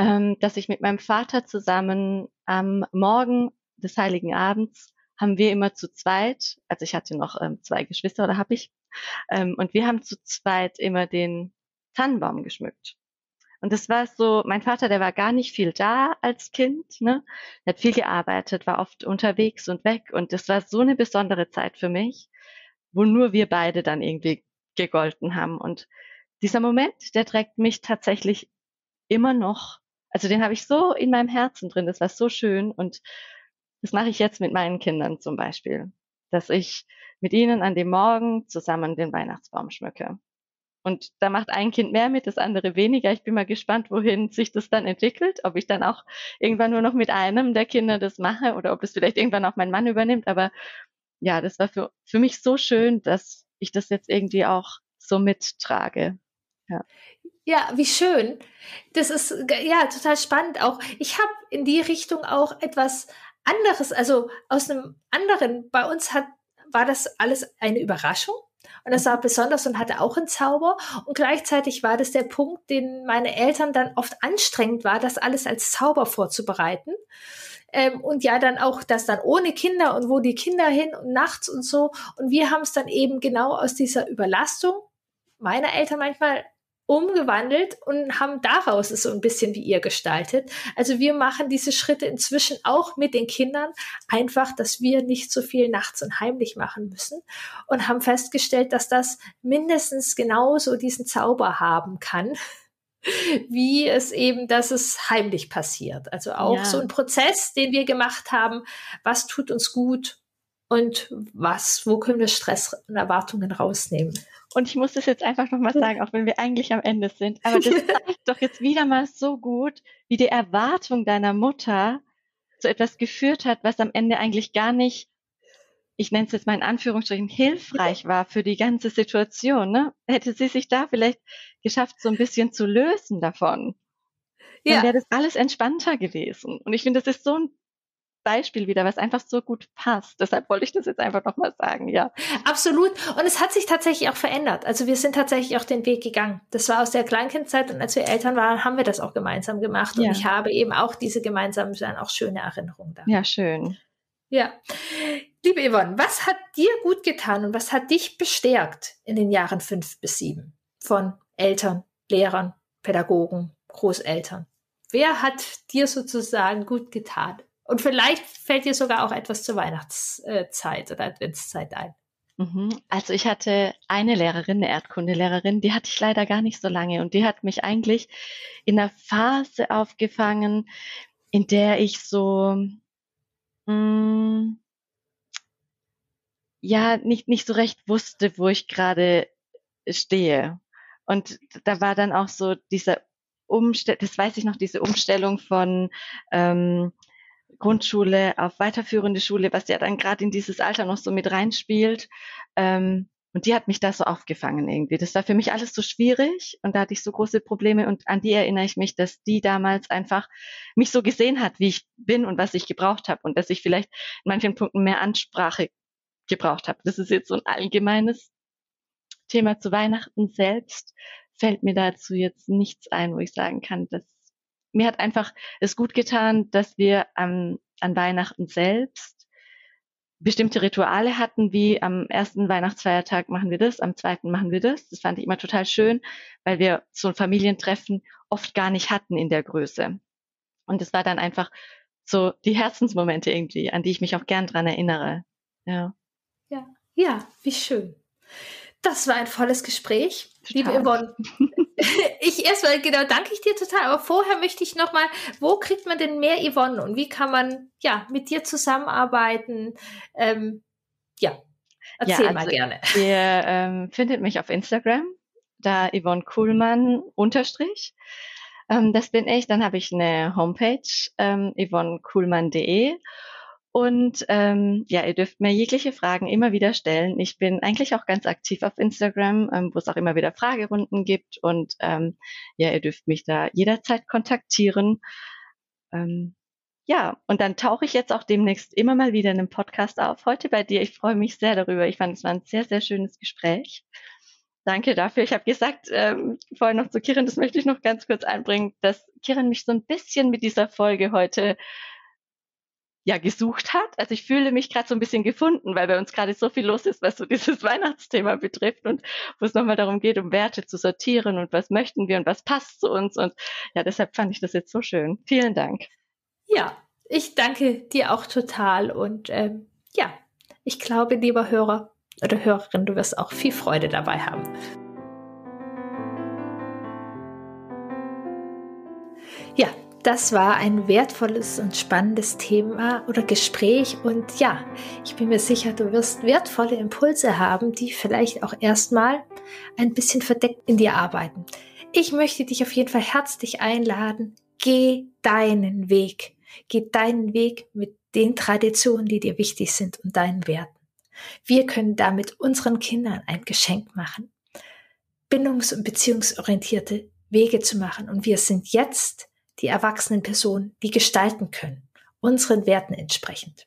ähm, dass ich mit meinem Vater zusammen am Morgen des Heiligen Abends haben wir immer zu zweit, also ich hatte noch ähm, zwei Geschwister oder habe ich, ähm, und wir haben zu zweit immer den Tannenbaum geschmückt. Und das war so, mein Vater, der war gar nicht viel da als Kind, ne? Er hat viel gearbeitet, war oft unterwegs und weg. Und das war so eine besondere Zeit für mich, wo nur wir beide dann irgendwie gegolten haben. Und dieser Moment, der trägt mich tatsächlich immer noch, also den habe ich so in meinem Herzen drin, das war so schön und das mache ich jetzt mit meinen Kindern zum Beispiel, dass ich mit ihnen an dem Morgen zusammen den Weihnachtsbaum schmücke. Und da macht ein Kind mehr mit, das andere weniger. Ich bin mal gespannt, wohin sich das dann entwickelt, ob ich dann auch irgendwann nur noch mit einem der Kinder das mache oder ob das vielleicht irgendwann auch mein Mann übernimmt. Aber ja, das war für, für mich so schön, dass ich das jetzt irgendwie auch so mittrage. Ja. Ja, wie schön. Das ist ja total spannend auch. Ich habe in die Richtung auch etwas anderes, also aus einem anderen. Bei uns hat war das alles eine Überraschung. Und das war mhm. besonders und hatte auch einen Zauber. Und gleichzeitig war das der Punkt, den meine Eltern dann oft anstrengend war, das alles als Zauber vorzubereiten. Ähm, und ja, dann auch das dann ohne Kinder und wo die Kinder hin und nachts und so. Und wir haben es dann eben genau aus dieser Überlastung meiner Eltern manchmal umgewandelt und haben daraus es so ein bisschen wie ihr gestaltet. Also wir machen diese Schritte inzwischen auch mit den Kindern, einfach, dass wir nicht so viel nachts und heimlich machen müssen und haben festgestellt, dass das mindestens genauso diesen Zauber haben kann, wie es eben, dass es heimlich passiert. Also auch ja. so ein Prozess, den wir gemacht haben, was tut uns gut und was, wo können wir Stress und Erwartungen rausnehmen. Und ich muss das jetzt einfach nochmal sagen, auch wenn wir eigentlich am Ende sind. Aber das zeigt doch jetzt wieder mal so gut, wie die Erwartung deiner Mutter zu etwas geführt hat, was am Ende eigentlich gar nicht, ich nenne es jetzt mal in Anführungsstrichen, hilfreich war für die ganze Situation. Ne? Hätte sie sich da vielleicht geschafft, so ein bisschen zu lösen davon, dann ja. wäre das alles entspannter gewesen. Und ich finde, das ist so ein Beispiel wieder, was einfach so gut passt. Deshalb wollte ich das jetzt einfach nochmal sagen, ja. Absolut. Und es hat sich tatsächlich auch verändert. Also wir sind tatsächlich auch den Weg gegangen. Das war aus der Kleinkindzeit und als wir Eltern waren, haben wir das auch gemeinsam gemacht. Und ja. ich habe eben auch diese gemeinsamen, dann auch schöne Erinnerungen da. Ja, schön. Ja. Liebe Yvonne, was hat dir gut getan und was hat dich bestärkt in den Jahren fünf bis sieben von Eltern, Lehrern, Pädagogen, Großeltern? Wer hat dir sozusagen gut getan? Und vielleicht fällt dir sogar auch etwas zur Weihnachtszeit oder Adventszeit ein. Mhm. Also ich hatte eine Lehrerin, eine Erdkundelehrerin, die hatte ich leider gar nicht so lange und die hat mich eigentlich in einer Phase aufgefangen, in der ich so mh, mm, ja nicht nicht so recht wusste, wo ich gerade stehe. Und da war dann auch so dieser Umstell, das weiß ich noch, diese Umstellung von ähm, Grundschule auf weiterführende Schule, was ja dann gerade in dieses Alter noch so mit reinspielt. Ähm, und die hat mich da so aufgefangen irgendwie. Das war für mich alles so schwierig und da hatte ich so große Probleme und an die erinnere ich mich, dass die damals einfach mich so gesehen hat, wie ich bin und was ich gebraucht habe und dass ich vielleicht in manchen Punkten mehr Ansprache gebraucht habe. Das ist jetzt so ein allgemeines Thema zu Weihnachten selbst. Fällt mir dazu jetzt nichts ein, wo ich sagen kann, dass mir hat einfach es gut getan, dass wir am, an Weihnachten selbst bestimmte Rituale hatten, wie am ersten Weihnachtsfeiertag machen wir das, am zweiten machen wir das. Das fand ich immer total schön, weil wir so ein Familientreffen oft gar nicht hatten in der Größe. Und es war dann einfach so die Herzensmomente irgendwie, an die ich mich auch gern dran erinnere. Ja. Ja, ja, wie schön. Das war ein volles Gespräch. Total. Liebe Yvonne, ich erstmal, genau, danke ich dir total. Aber vorher möchte ich nochmal, wo kriegt man denn mehr Yvonne und wie kann man ja mit dir zusammenarbeiten? Ähm, ja, erzähl ja, also mal gerne. Ihr ähm, findet mich auf Instagram, da Yvonne Kuhlmann unterstrich. Ähm, das bin ich. Dann habe ich eine Homepage, ähm, yvonnekuhlmann.de und ähm, ja, ihr dürft mir jegliche Fragen immer wieder stellen. Ich bin eigentlich auch ganz aktiv auf Instagram, ähm, wo es auch immer wieder Fragerunden gibt. Und ähm, ja, ihr dürft mich da jederzeit kontaktieren. Ähm, ja, und dann tauche ich jetzt auch demnächst immer mal wieder in einem Podcast auf. Heute bei dir. Ich freue mich sehr darüber. Ich fand es war ein sehr, sehr schönes Gespräch. Danke dafür. Ich habe gesagt, ähm, vorher noch zu Kiran, das möchte ich noch ganz kurz einbringen, dass Kiran mich so ein bisschen mit dieser Folge heute ja gesucht hat. Also ich fühle mich gerade so ein bisschen gefunden, weil bei uns gerade so viel los ist, was so dieses Weihnachtsthema betrifft und wo es nochmal darum geht, um Werte zu sortieren und was möchten wir und was passt zu uns. Und ja, deshalb fand ich das jetzt so schön. Vielen Dank. Ja, ich danke dir auch total und ähm, ja, ich glaube, lieber Hörer, oder Hörerin, du wirst auch viel Freude dabei haben. Ja, das war ein wertvolles und spannendes Thema oder Gespräch und ja, ich bin mir sicher, du wirst wertvolle Impulse haben, die vielleicht auch erstmal ein bisschen verdeckt in dir arbeiten. Ich möchte dich auf jeden Fall herzlich einladen, geh deinen Weg. Geh deinen Weg mit den Traditionen, die dir wichtig sind und deinen Werten. Wir können damit unseren Kindern ein Geschenk machen, bindungs- und beziehungsorientierte Wege zu machen. Und wir sind jetzt die erwachsenen Personen, die gestalten können, unseren Werten entsprechend.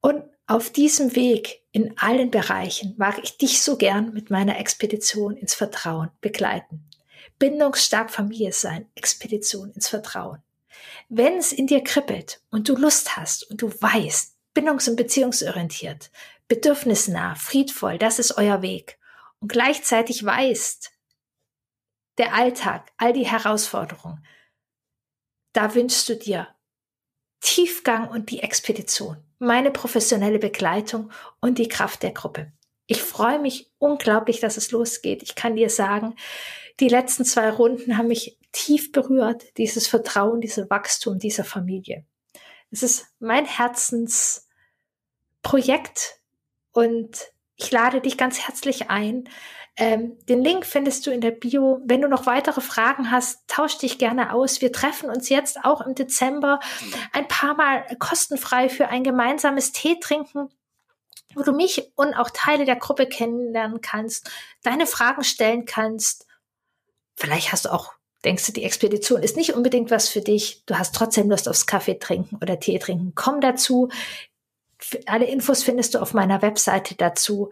Und auf diesem Weg in allen Bereichen mag ich dich so gern mit meiner Expedition ins Vertrauen begleiten. Bindungsstark Familie sein, Expedition ins Vertrauen. Wenn es in dir kribbelt und du Lust hast und du weißt, bindungs- und beziehungsorientiert, bedürfnisnah, friedvoll, das ist euer Weg und gleichzeitig weißt, der Alltag, all die Herausforderungen, da wünschst du dir Tiefgang und die Expedition, meine professionelle Begleitung und die Kraft der Gruppe. Ich freue mich unglaublich, dass es losgeht. Ich kann dir sagen, die letzten zwei Runden haben mich tief berührt, dieses Vertrauen, dieses Wachstum dieser Familie. Es ist mein Herzensprojekt und ich lade dich ganz herzlich ein, ähm, den Link findest du in der Bio. Wenn du noch weitere Fragen hast, tausch dich gerne aus. Wir treffen uns jetzt auch im Dezember ein paar Mal kostenfrei für ein gemeinsames Tee trinken wo du mich und auch Teile der Gruppe kennenlernen kannst, deine Fragen stellen kannst. Vielleicht hast du auch, denkst du, die Expedition ist nicht unbedingt was für dich. Du hast trotzdem Lust aufs Kaffee trinken oder Tee trinken. Komm dazu. Alle Infos findest du auf meiner Webseite dazu.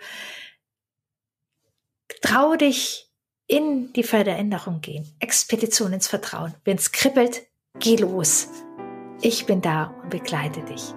Trau dich in die Veränderung gehen. Expedition ins Vertrauen. Wenn es kribbelt, geh los. Ich bin da und begleite dich.